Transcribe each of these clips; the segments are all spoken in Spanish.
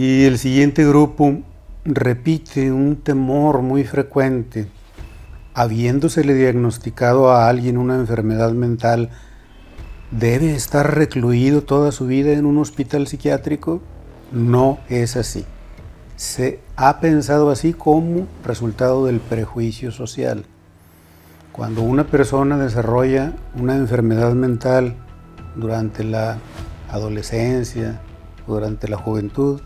Y el siguiente grupo repite un temor muy frecuente. Habiéndosele diagnosticado a alguien una enfermedad mental, ¿debe estar recluido toda su vida en un hospital psiquiátrico? No es así. Se ha pensado así como resultado del prejuicio social. Cuando una persona desarrolla una enfermedad mental durante la adolescencia durante la juventud,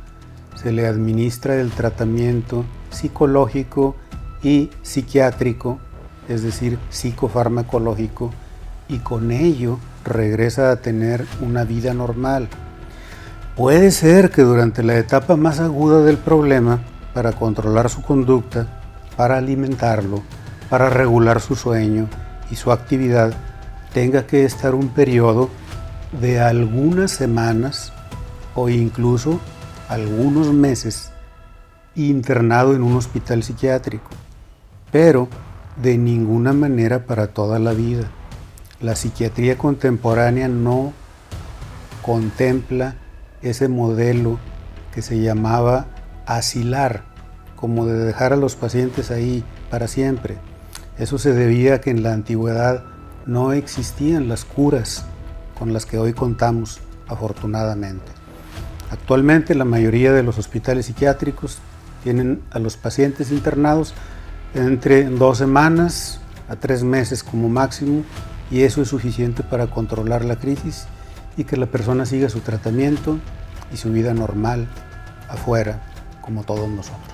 se le administra el tratamiento psicológico y psiquiátrico, es decir, psicofarmacológico, y con ello regresa a tener una vida normal. Puede ser que durante la etapa más aguda del problema, para controlar su conducta, para alimentarlo, para regular su sueño y su actividad, tenga que estar un periodo de algunas semanas o incluso algunos meses internado en un hospital psiquiátrico, pero de ninguna manera para toda la vida. La psiquiatría contemporánea no contempla ese modelo que se llamaba asilar, como de dejar a los pacientes ahí para siempre. Eso se debía a que en la antigüedad no existían las curas con las que hoy contamos, afortunadamente. Actualmente la mayoría de los hospitales psiquiátricos tienen a los pacientes internados entre dos semanas a tres meses como máximo y eso es suficiente para controlar la crisis y que la persona siga su tratamiento y su vida normal afuera como todos nosotros.